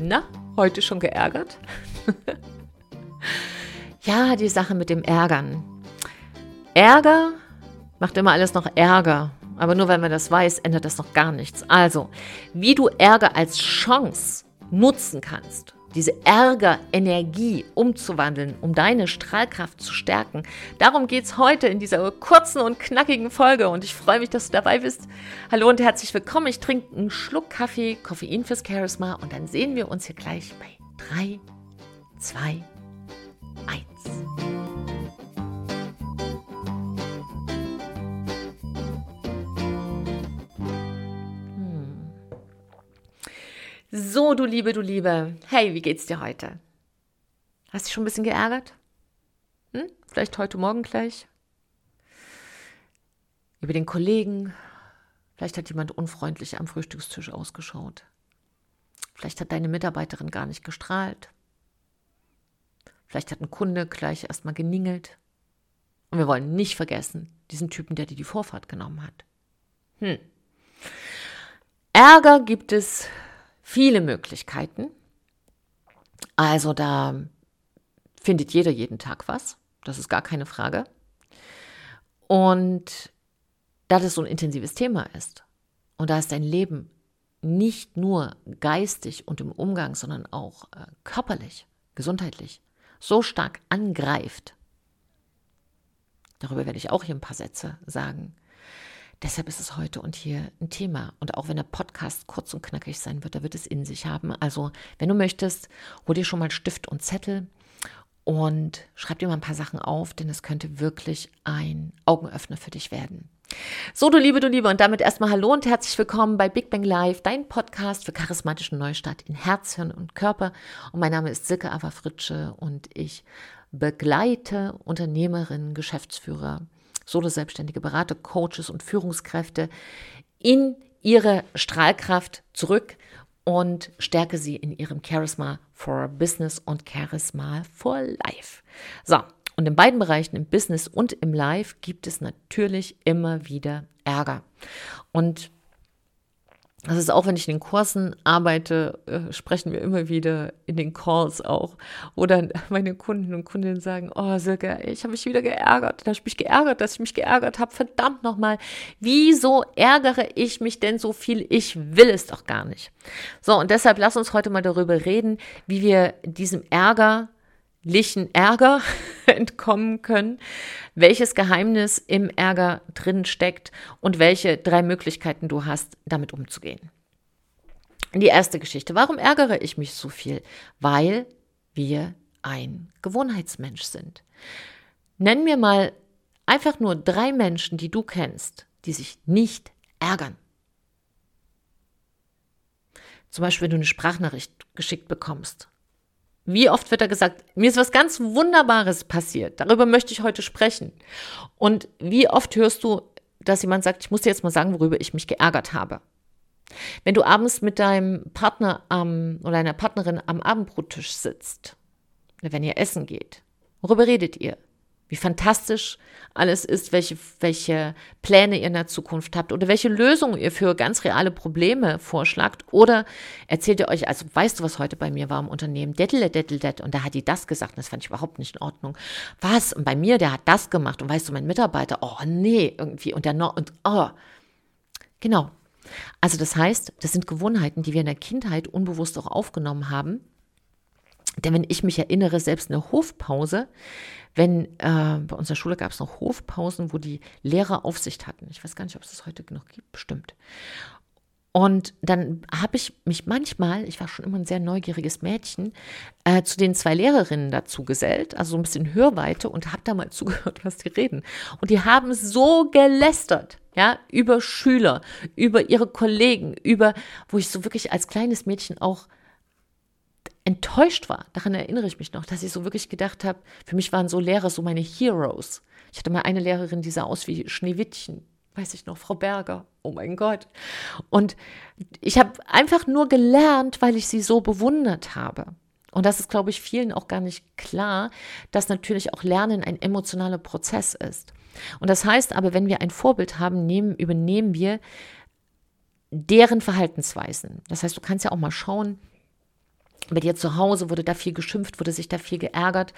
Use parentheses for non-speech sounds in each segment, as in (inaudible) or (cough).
Na, heute schon geärgert? (laughs) ja, die Sache mit dem Ärgern. Ärger macht immer alles noch Ärger. Aber nur weil man das weiß, ändert das noch gar nichts. Also, wie du Ärger als Chance nutzen kannst, diese Ärgerenergie umzuwandeln, um deine Strahlkraft zu stärken. Darum geht es heute in dieser kurzen und knackigen Folge und ich freue mich, dass du dabei bist. Hallo und herzlich willkommen. Ich trinke einen Schluck Kaffee, Koffein fürs Charisma und dann sehen wir uns hier gleich bei 3, 2, 1. So, du Liebe, du Liebe. Hey, wie geht's dir heute? Hast dich schon ein bisschen geärgert? Hm? Vielleicht heute Morgen gleich? Über den Kollegen? Vielleicht hat jemand unfreundlich am Frühstückstisch ausgeschaut. Vielleicht hat deine Mitarbeiterin gar nicht gestrahlt. Vielleicht hat ein Kunde gleich erstmal geningelt. Und wir wollen nicht vergessen, diesen Typen, der dir die Vorfahrt genommen hat. Hm. Ärger gibt es viele Möglichkeiten. Also da findet jeder jeden Tag was. Das ist gar keine Frage. Und da das so ein intensives Thema ist und da es dein Leben nicht nur geistig und im Umgang, sondern auch äh, körperlich, gesundheitlich so stark angreift, darüber werde ich auch hier ein paar Sätze sagen, Deshalb ist es heute und hier ein Thema. Und auch wenn der Podcast kurz und knackig sein wird, da wird es in sich haben. Also, wenn du möchtest, hol dir schon mal Stift und Zettel und schreib dir mal ein paar Sachen auf, denn es könnte wirklich ein Augenöffner für dich werden. So, du Liebe, du Liebe, und damit erstmal Hallo und herzlich willkommen bei Big Bang Live, dein Podcast für charismatischen Neustart in Herz, Hirn und Körper. Und mein Name ist Silke Ava Fritsche und ich begleite Unternehmerinnen, Geschäftsführer, Solo-Selbstständige Berater, Coaches und Führungskräfte in ihre Strahlkraft zurück und stärke sie in ihrem Charisma for Business und Charisma for Life. So, und in beiden Bereichen, im Business und im Life, gibt es natürlich immer wieder Ärger. Und das ist auch, wenn ich in den Kursen arbeite, äh, sprechen wir immer wieder in den Calls auch. Oder meine Kunden und Kundinnen sagen, oh Silke, ich habe mich wieder geärgert. Da habe ich mich geärgert, dass ich mich geärgert habe. Verdammt nochmal, wieso ärgere ich mich denn so viel? Ich will es doch gar nicht. So, und deshalb lass uns heute mal darüber reden, wie wir diesem Ärger lichen Ärger (laughs) entkommen können, welches Geheimnis im Ärger drin steckt und welche drei Möglichkeiten du hast, damit umzugehen. Die erste Geschichte. Warum ärgere ich mich so viel? Weil wir ein Gewohnheitsmensch sind. Nenn mir mal einfach nur drei Menschen, die du kennst, die sich nicht ärgern. Zum Beispiel, wenn du eine Sprachnachricht geschickt bekommst wie oft wird da gesagt, mir ist was ganz Wunderbares passiert, darüber möchte ich heute sprechen. Und wie oft hörst du, dass jemand sagt, ich muss dir jetzt mal sagen, worüber ich mich geärgert habe. Wenn du abends mit deinem Partner am, oder deiner Partnerin am Abendbrottisch sitzt, wenn ihr essen geht, worüber redet ihr? Wie fantastisch alles ist, welche, welche Pläne ihr in der Zukunft habt oder welche Lösungen ihr für ganz reale Probleme vorschlagt. Oder erzählt ihr euch, also weißt du, was heute bei mir war im Unternehmen? Dettel, dettel, dettel. Und da hat die das gesagt und das fand ich überhaupt nicht in Ordnung. Was? Und bei mir, der hat das gemacht. Und weißt du, mein Mitarbeiter, oh nee, irgendwie. Und der noch, und oh. Genau. Also das heißt, das sind Gewohnheiten, die wir in der Kindheit unbewusst auch aufgenommen haben. Denn wenn ich mich erinnere, selbst eine Hofpause, wenn äh, bei unserer Schule gab es noch Hofpausen, wo die Lehrer Aufsicht hatten. Ich weiß gar nicht, ob es das heute noch gibt, bestimmt. Und dann habe ich mich manchmal, ich war schon immer ein sehr neugieriges Mädchen, äh, zu den zwei Lehrerinnen dazu gesellt, also so ein bisschen Hörweite und habe da mal (laughs) zugehört, was die reden. Und die haben so gelästert, ja, über Schüler, über ihre Kollegen, über, wo ich so wirklich als kleines Mädchen auch enttäuscht war. Daran erinnere ich mich noch, dass ich so wirklich gedacht habe, für mich waren so Lehrer so meine Heroes. Ich hatte mal eine Lehrerin, die sah aus wie Schneewittchen, weiß ich noch, Frau Berger. Oh mein Gott. Und ich habe einfach nur gelernt, weil ich sie so bewundert habe. Und das ist, glaube ich, vielen auch gar nicht klar, dass natürlich auch Lernen ein emotionaler Prozess ist. Und das heißt aber, wenn wir ein Vorbild haben, nehmen, übernehmen wir deren Verhaltensweisen. Das heißt, du kannst ja auch mal schauen, bei dir zu Hause wurde da viel geschimpft, wurde sich da viel geärgert.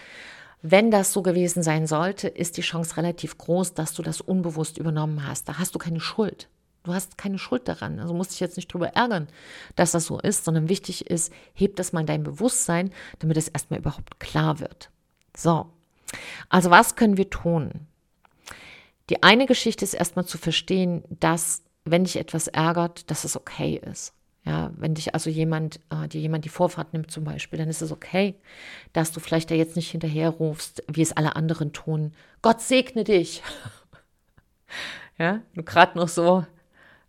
Wenn das so gewesen sein sollte, ist die Chance relativ groß, dass du das unbewusst übernommen hast. Da hast du keine Schuld. Du hast keine Schuld daran. Also musst dich jetzt nicht drüber ärgern, dass das so ist, sondern wichtig ist, heb das mal in dein Bewusstsein, damit es erstmal überhaupt klar wird. So. Also was können wir tun? Die eine Geschichte ist erstmal zu verstehen, dass wenn dich etwas ärgert, dass es okay ist. Ja, wenn dich also jemand, äh, dir jemand die Vorfahrt nimmt zum Beispiel, dann ist es okay, dass du vielleicht da jetzt nicht hinterherrufst, wie es alle anderen tun. Gott segne dich. (laughs) ja, du gerade noch so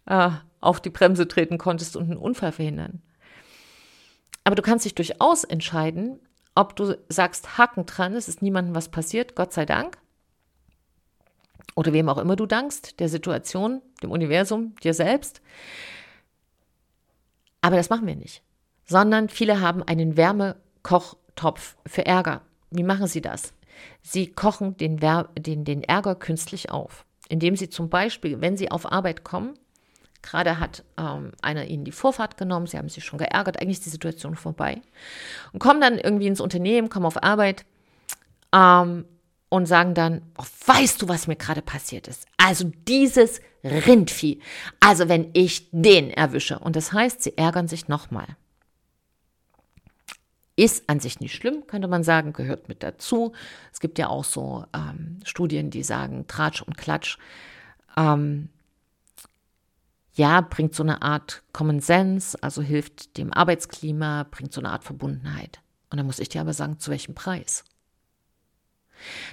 äh, auf die Bremse treten konntest und einen Unfall verhindern. Aber du kannst dich durchaus entscheiden, ob du sagst, Haken dran, es ist niemandem was passiert, Gott sei Dank. Oder wem auch immer du dankst, der Situation, dem Universum, dir selbst. Aber das machen wir nicht. Sondern viele haben einen Wärmekochtopf für Ärger. Wie machen sie das? Sie kochen den, den, den Ärger künstlich auf, indem sie zum Beispiel, wenn sie auf Arbeit kommen, gerade hat ähm, einer ihnen die Vorfahrt genommen, sie haben sich schon geärgert, eigentlich ist die Situation vorbei und kommen dann irgendwie ins Unternehmen, kommen auf Arbeit ähm, und sagen dann, oh, weißt du, was mir gerade passiert ist? Also dieses Rindvieh. Also wenn ich den erwische. Und das heißt, sie ärgern sich nochmal. Ist an sich nicht schlimm, könnte man sagen, gehört mit dazu. Es gibt ja auch so ähm, Studien, die sagen, Tratsch und Klatsch. Ähm, ja, bringt so eine Art Common Sense, also hilft dem Arbeitsklima, bringt so eine Art Verbundenheit. Und dann muss ich dir aber sagen, zu welchem Preis?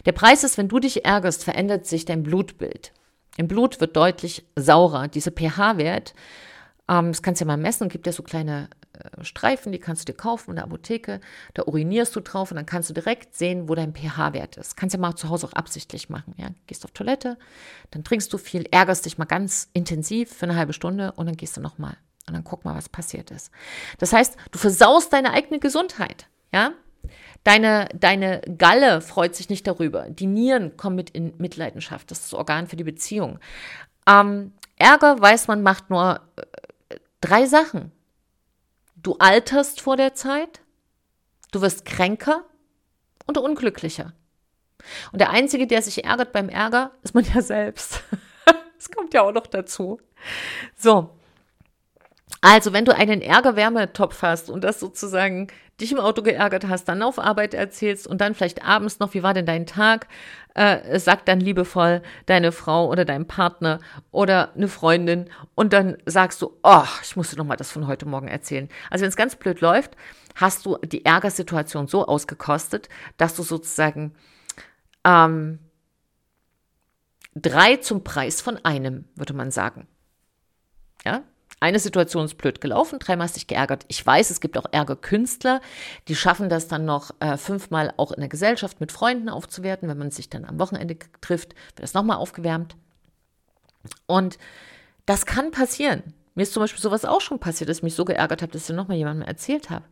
Der Preis ist, wenn du dich ärgerst, verändert sich dein Blutbild. Im Blut wird deutlich saurer. Dieser pH-Wert, ähm, das kannst du ja mal messen, gibt ja so kleine äh, Streifen, die kannst du dir kaufen in der Apotheke. Da urinierst du drauf und dann kannst du direkt sehen, wo dein pH-Wert ist. Kannst ja mal zu Hause auch absichtlich machen. Ja? Gehst auf Toilette, dann trinkst du viel, ärgerst dich mal ganz intensiv für eine halbe Stunde und dann gehst du nochmal. Und dann guck mal, was passiert ist. Das heißt, du versaust deine eigene Gesundheit. Ja, Deine, deine Galle freut sich nicht darüber. Die Nieren kommen mit in Mitleidenschaft. Das ist das Organ für die Beziehung. Ähm, Ärger, weiß man, macht nur äh, drei Sachen. Du alterst vor der Zeit, du wirst kränker und unglücklicher. Und der Einzige, der sich ärgert beim Ärger, ist man ja selbst. (laughs) das kommt ja auch noch dazu. So, also, wenn du einen Ärger-Wärmetopf hast und das sozusagen dich im Auto geärgert hast, dann auf Arbeit erzählst und dann vielleicht abends noch, wie war denn dein Tag, äh, sagt dann liebevoll deine Frau oder dein Partner oder eine Freundin und dann sagst du, oh, ich musste noch mal das von heute Morgen erzählen. Also, wenn es ganz blöd läuft, hast du die Ärgersituation so ausgekostet, dass du sozusagen ähm, drei zum Preis von einem, würde man sagen. Ja, eine Situation ist blöd gelaufen, dreimal hast dich geärgert. Ich weiß, es gibt auch Ärgerkünstler, die schaffen das dann noch äh, fünfmal auch in der Gesellschaft mit Freunden aufzuwerten. Wenn man sich dann am Wochenende trifft, wird das nochmal aufgewärmt. Und das kann passieren. Mir ist zum Beispiel sowas auch schon passiert, dass ich mich so geärgert habe, dass ich nochmal jemandem erzählt habe.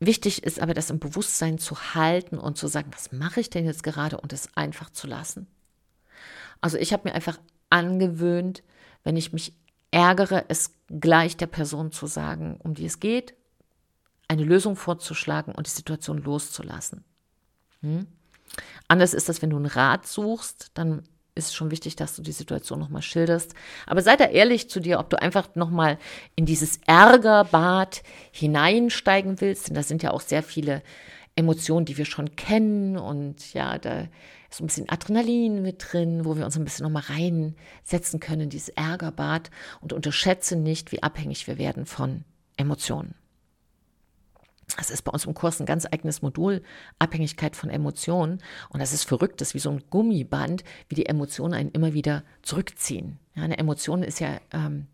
Wichtig ist aber, das im Bewusstsein zu halten und zu sagen, was mache ich denn jetzt gerade und es einfach zu lassen. Also ich habe mir einfach angewöhnt, wenn ich mich ärgere, es gleich der Person zu sagen, um die es geht, eine Lösung vorzuschlagen und die Situation loszulassen. Hm? Anders ist das, wenn du einen Rat suchst, dann ist es schon wichtig, dass du die Situation nochmal schilderst. Aber sei da ehrlich zu dir, ob du einfach nochmal in dieses Ärgerbad hineinsteigen willst, denn da sind ja auch sehr viele Emotionen, die wir schon kennen und ja, da ist ein bisschen Adrenalin mit drin, wo wir uns ein bisschen nochmal reinsetzen können in dieses Ärgerbad und unterschätze nicht, wie abhängig wir werden von Emotionen. Das ist bei uns im Kurs ein ganz eigenes Modul, Abhängigkeit von Emotionen. Und das ist verrückt, das ist wie so ein Gummiband, wie die Emotionen einen immer wieder zurückziehen. Ja, eine Emotion ist ja, ähm,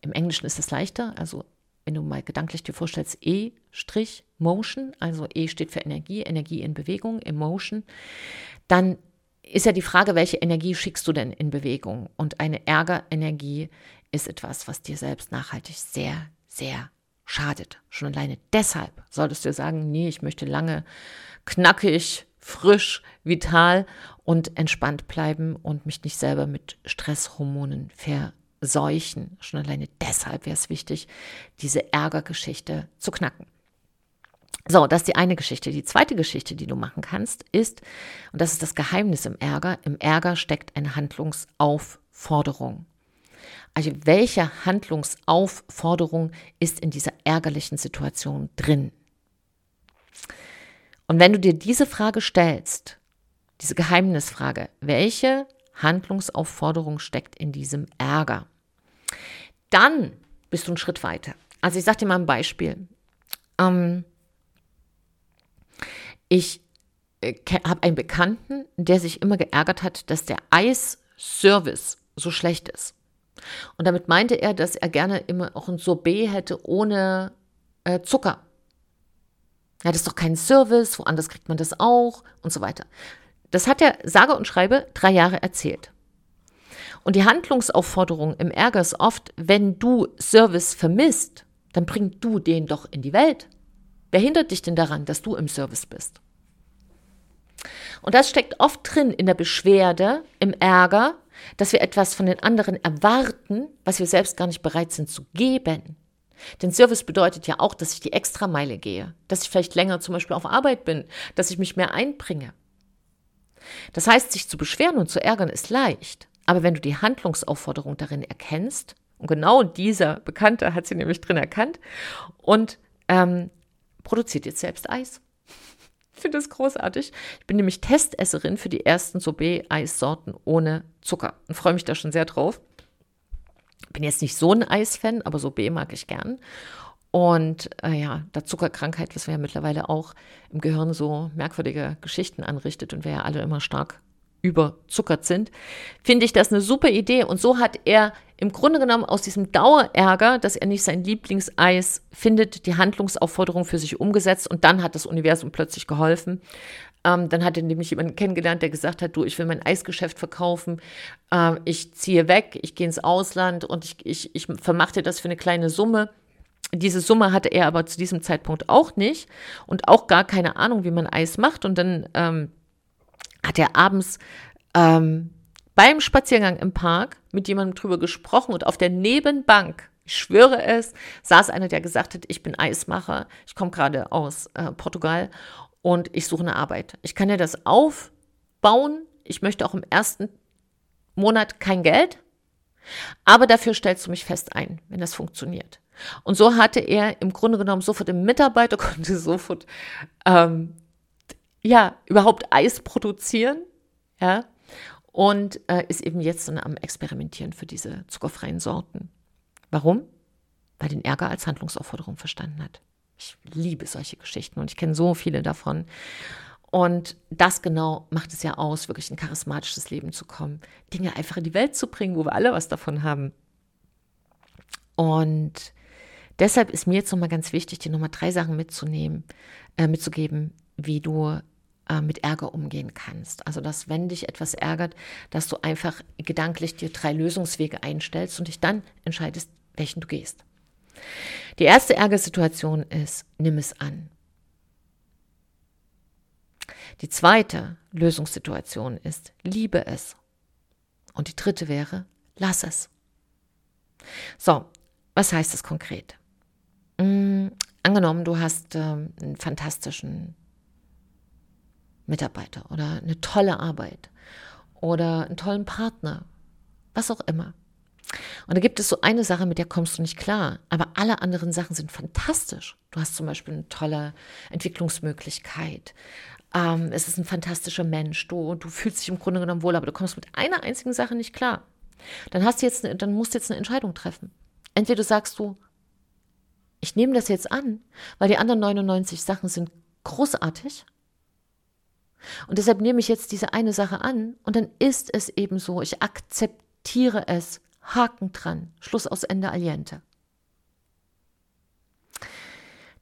im Englischen ist es leichter, also wenn du mal gedanklich dir vorstellst, E-Motion, also E steht für Energie, Energie in Bewegung, Emotion, dann ist ja die Frage, welche Energie schickst du denn in Bewegung? Und eine Ärgerenergie ist etwas, was dir selbst nachhaltig sehr, sehr schadet. Schon alleine deshalb solltest du sagen, nee, ich möchte lange knackig, frisch, vital und entspannt bleiben und mich nicht selber mit Stresshormonen verseuchen. Schon alleine deshalb wäre es wichtig, diese Ärgergeschichte zu knacken. So, das ist die eine Geschichte. Die zweite Geschichte, die du machen kannst, ist, und das ist das Geheimnis im Ärger, im Ärger steckt eine Handlungsaufforderung. Also welche Handlungsaufforderung ist in dieser ärgerlichen Situation drin? Und wenn du dir diese Frage stellst, diese Geheimnisfrage, welche Handlungsaufforderung steckt in diesem Ärger, dann bist du einen Schritt weiter. Also ich sage dir mal ein Beispiel. Ähm, ich äh, habe einen Bekannten, der sich immer geärgert hat, dass der Eisservice so schlecht ist. Und damit meinte er, dass er gerne immer auch ein Sorbet hätte ohne äh, Zucker. Ja, das ist doch kein Service, woanders kriegt man das auch und so weiter. Das hat er sage und schreibe drei Jahre erzählt. Und die Handlungsaufforderung im Ärger ist oft, wenn du Service vermisst, dann bring du den doch in die Welt. Wer hindert dich denn daran, dass du im Service bist? Und das steckt oft drin in der Beschwerde, im Ärger, dass wir etwas von den anderen erwarten, was wir selbst gar nicht bereit sind zu geben. Denn Service bedeutet ja auch, dass ich die Extrameile gehe, dass ich vielleicht länger zum Beispiel auf Arbeit bin, dass ich mich mehr einbringe. Das heißt, sich zu beschweren und zu ärgern ist leicht. Aber wenn du die Handlungsaufforderung darin erkennst, und genau dieser Bekannte hat sie nämlich drin erkannt, und ähm, produziert jetzt selbst Eis. Ich finde das großartig. Ich bin nämlich Testesserin für die ersten Sorbet-Eissorten ohne Zucker und freue mich da schon sehr drauf. Bin jetzt nicht so ein Eisfan, aber Sorbet mag ich gern. Und äh, ja, da Zuckerkrankheit, was wir ja mittlerweile auch im Gehirn so merkwürdige Geschichten anrichtet und wir ja alle immer stark überzuckert sind, finde ich das eine super Idee. Und so hat er im Grunde genommen aus diesem Dauerärger, dass er nicht sein Lieblingseis findet, die Handlungsaufforderung für sich umgesetzt und dann hat das Universum plötzlich geholfen. Ähm, dann hat er nämlich jemanden kennengelernt, der gesagt hat, du, ich will mein Eisgeschäft verkaufen, äh, ich ziehe weg, ich gehe ins Ausland und ich, ich, ich vermachte das für eine kleine Summe. Diese Summe hatte er aber zu diesem Zeitpunkt auch nicht und auch gar keine Ahnung, wie man Eis macht. Und dann ähm, hat er abends ähm, beim Spaziergang im Park mit jemandem drüber gesprochen und auf der Nebenbank, ich schwöre es, saß einer, der gesagt hat, ich bin Eismacher, ich komme gerade aus äh, Portugal und ich suche eine Arbeit. Ich kann ja das aufbauen. Ich möchte auch im ersten Monat kein Geld, aber dafür stellst du mich fest ein, wenn das funktioniert. Und so hatte er im Grunde genommen sofort einen Mitarbeiter, konnte (laughs) sofort ähm, ja, überhaupt Eis produzieren, ja, und äh, ist eben jetzt am Experimentieren für diese zuckerfreien Sorten. Warum? Weil den Ärger als Handlungsaufforderung verstanden hat. Ich liebe solche Geschichten und ich kenne so viele davon. Und das genau macht es ja aus, wirklich ein charismatisches Leben zu kommen, Dinge einfach in die Welt zu bringen, wo wir alle was davon haben. Und deshalb ist mir jetzt nochmal ganz wichtig, dir nochmal drei Sachen mitzunehmen, äh, mitzugeben, wie du äh, mit Ärger umgehen kannst. Also, dass wenn dich etwas ärgert, dass du einfach gedanklich dir drei Lösungswege einstellst und dich dann entscheidest, welchen du gehst. Die erste Ärgersituation ist, nimm es an. Die zweite Lösungssituation ist, liebe es. Und die dritte wäre, lass es. So, was heißt das konkret? Mm, angenommen, du hast ähm, einen fantastischen Mitarbeiter oder eine tolle Arbeit oder einen tollen Partner, was auch immer. Und da gibt es so eine Sache, mit der kommst du nicht klar, aber alle anderen Sachen sind fantastisch. Du hast zum Beispiel eine tolle Entwicklungsmöglichkeit. Ähm, es ist ein fantastischer Mensch. Du, du fühlst dich im Grunde genommen wohl, aber du kommst mit einer einzigen Sache nicht klar. Dann hast du jetzt, eine, dann musst du jetzt eine Entscheidung treffen. Entweder sagst du, ich nehme das jetzt an, weil die anderen 99 Sachen sind großartig und deshalb nehme ich jetzt diese eine Sache an und dann ist es eben so. Ich akzeptiere es. Haken dran. Schluss aus Ende Aliente.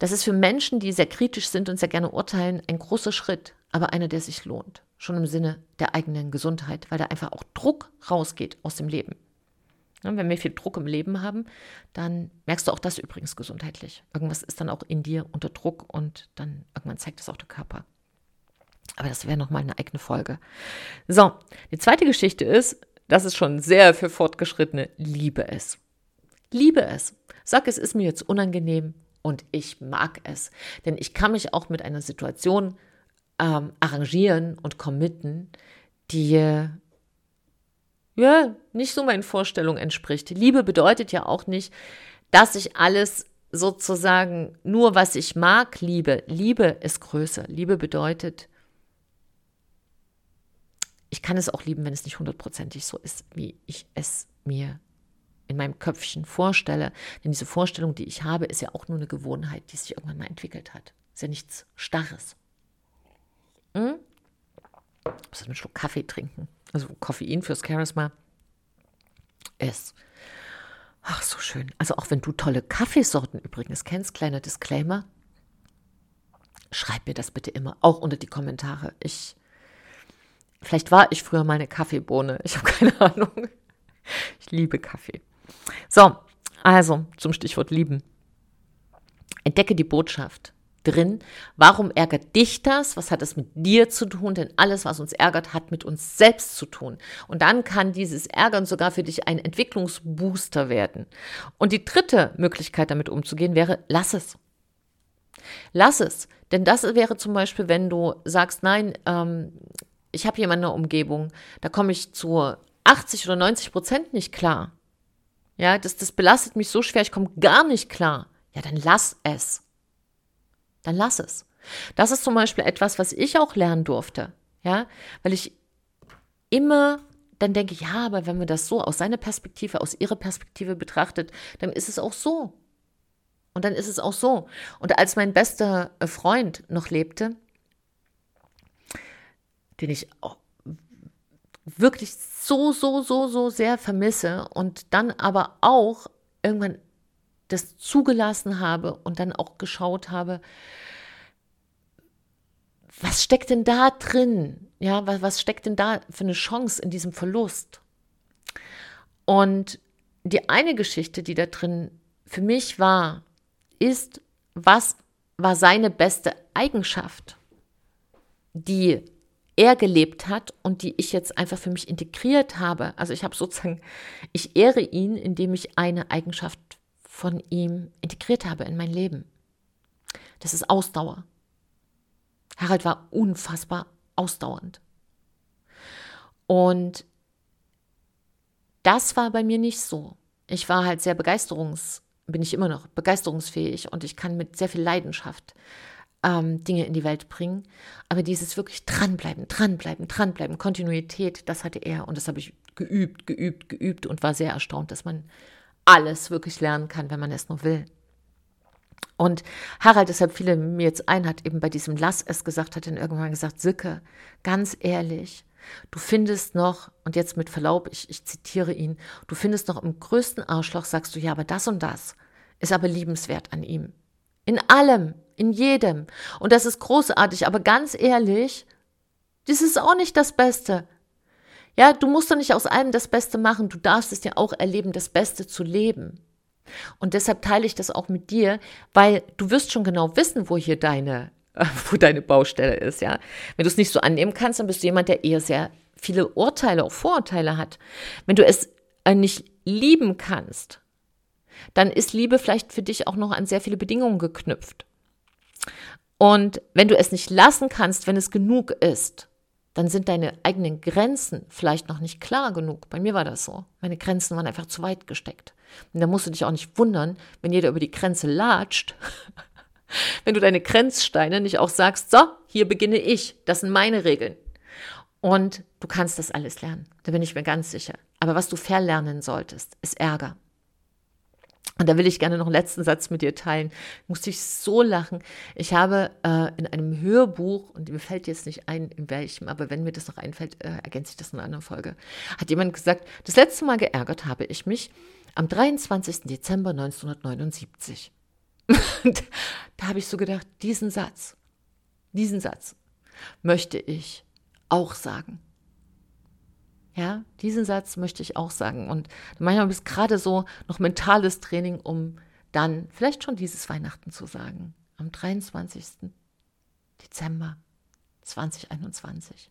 Das ist für Menschen, die sehr kritisch sind und sehr gerne urteilen, ein großer Schritt, aber einer, der sich lohnt. Schon im Sinne der eigenen Gesundheit, weil da einfach auch Druck rausgeht aus dem Leben. wenn wir viel Druck im Leben haben, dann merkst du auch das übrigens gesundheitlich. Irgendwas ist dann auch in dir unter Druck und dann irgendwann zeigt es auch der Körper. Aber das wäre nochmal eine eigene Folge. So, die zweite Geschichte ist, das ist schon sehr für Fortgeschrittene, liebe es. Liebe es. Sag, es ist mir jetzt unangenehm Und ich mag es. Denn ich kann mich auch mit einer Situation ähm, arrangieren und committen, die ja nicht so meinen Vorstellungen entspricht. Liebe bedeutet ja auch nicht, dass ich alles sozusagen nur, was ich mag, liebe. Liebe ist größer. Liebe bedeutet, ich kann es auch lieben, wenn es nicht hundertprozentig so ist, wie ich es mir in meinem Köpfchen vorstelle. Denn diese Vorstellung, die ich habe, ist ja auch nur eine Gewohnheit, die sich irgendwann mal entwickelt hat. Ist ja nichts Starres. Hm? Muss einen Schluck Kaffee trinken. Also Koffein fürs Charisma ist. Ach, so schön. Also auch wenn du tolle Kaffeesorten übrigens kennst, kleiner Disclaimer, schreib mir das bitte immer, auch unter die Kommentare. Ich Vielleicht war ich früher mal eine Kaffeebohne. Ich habe (laughs) keine Ahnung. Ich liebe Kaffee. So, also zum Stichwort lieben. Entdecke die Botschaft drin. Warum ärgert dich das? Was hat es mit dir zu tun? Denn alles, was uns ärgert, hat mit uns selbst zu tun. Und dann kann dieses Ärgern sogar für dich ein Entwicklungsbooster werden. Und die dritte Möglichkeit, damit umzugehen, wäre, lass es. Lass es. Denn das wäre zum Beispiel, wenn du sagst, nein, ähm, ich habe jemanden in der Umgebung, da komme ich zu 80 oder 90 Prozent nicht klar. Ja, das, das belastet mich so schwer, ich komme gar nicht klar. Ja, dann lass es. Dann lass es. Das ist zum Beispiel etwas, was ich auch lernen durfte. Ja, weil ich immer dann denke, ja, aber wenn man das so aus seiner Perspektive, aus ihrer Perspektive betrachtet, dann ist es auch so. Und dann ist es auch so. Und als mein bester Freund noch lebte, den ich wirklich so, so, so, so sehr vermisse und dann aber auch irgendwann das zugelassen habe und dann auch geschaut habe, was steckt denn da drin? Ja, was, was steckt denn da für eine Chance in diesem Verlust? Und die eine Geschichte, die da drin für mich war, ist, was war seine beste Eigenschaft, die er gelebt hat und die ich jetzt einfach für mich integriert habe. Also ich habe sozusagen, ich ehre ihn, indem ich eine Eigenschaft von ihm integriert habe in mein Leben. Das ist Ausdauer. Harald war unfassbar ausdauernd. Und das war bei mir nicht so. Ich war halt sehr begeisterungs, bin ich immer noch begeisterungsfähig und ich kann mit sehr viel Leidenschaft ähm, Dinge in die Welt bringen. Aber dieses wirklich dranbleiben, dranbleiben, dranbleiben, Kontinuität, das hatte er und das habe ich geübt, geübt, geübt und war sehr erstaunt, dass man alles wirklich lernen kann, wenn man es nur will. Und Harald, deshalb fiel mir jetzt ein, hat eben bei diesem Lass es gesagt, hat dann irgendwann gesagt, Sicke, ganz ehrlich, du findest noch, und jetzt mit Verlaub, ich, ich zitiere ihn, du findest noch im größten Arschloch, sagst du, ja, aber das und das ist aber liebenswert an ihm. In allem, in jedem. Und das ist großartig, aber ganz ehrlich, das ist auch nicht das Beste. Ja, du musst doch nicht aus allem das Beste machen. Du darfst es ja auch erleben, das Beste zu leben. Und deshalb teile ich das auch mit dir, weil du wirst schon genau wissen, wo hier deine, (laughs) wo deine Baustelle ist, ja. Wenn du es nicht so annehmen kannst, dann bist du jemand, der eher sehr viele Urteile, auch Vorurteile hat. Wenn du es äh, nicht lieben kannst, dann ist Liebe vielleicht für dich auch noch an sehr viele Bedingungen geknüpft. Und wenn du es nicht lassen kannst, wenn es genug ist, dann sind deine eigenen Grenzen vielleicht noch nicht klar genug. Bei mir war das so. Meine Grenzen waren einfach zu weit gesteckt. Und da musst du dich auch nicht wundern, wenn jeder über die Grenze latscht. (laughs) wenn du deine Grenzsteine nicht auch sagst, so, hier beginne ich. Das sind meine Regeln. Und du kannst das alles lernen. Da bin ich mir ganz sicher. Aber was du verlernen solltest, ist Ärger. Und da will ich gerne noch einen letzten Satz mit dir teilen. Musste ich so lachen. Ich habe äh, in einem Hörbuch, und mir fällt jetzt nicht ein, in welchem, aber wenn mir das noch einfällt, äh, ergänze ich das in einer anderen Folge, hat jemand gesagt, das letzte Mal geärgert habe ich mich am 23. Dezember 1979. (laughs) Und da habe ich so gedacht, diesen Satz, diesen Satz möchte ich auch sagen. Ja, diesen Satz möchte ich auch sagen. Und manchmal ist gerade so noch mentales Training, um dann vielleicht schon dieses Weihnachten zu sagen. Am 23. Dezember 2021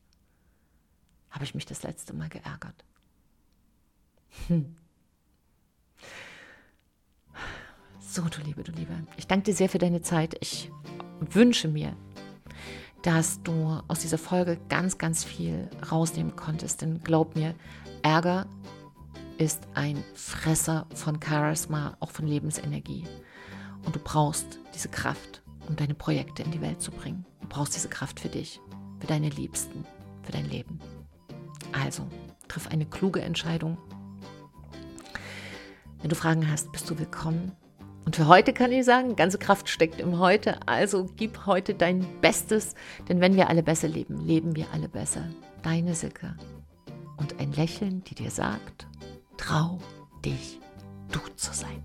habe ich mich das letzte Mal geärgert. Hm. So, du Liebe, du Liebe. Ich danke dir sehr für deine Zeit. Ich wünsche mir, dass du aus dieser Folge ganz, ganz viel rausnehmen konntest. Denn glaub mir, Ärger ist ein Fresser von Charisma, auch von Lebensenergie. Und du brauchst diese Kraft, um deine Projekte in die Welt zu bringen. Du brauchst diese Kraft für dich, für deine Liebsten, für dein Leben. Also, triff eine kluge Entscheidung. Wenn du Fragen hast, bist du willkommen. Und für heute kann ich sagen, ganze Kraft steckt im Heute. Also gib heute dein Bestes, denn wenn wir alle besser leben, leben wir alle besser. Deine Silke. Und ein Lächeln, die dir sagt, trau dich, du zu sein.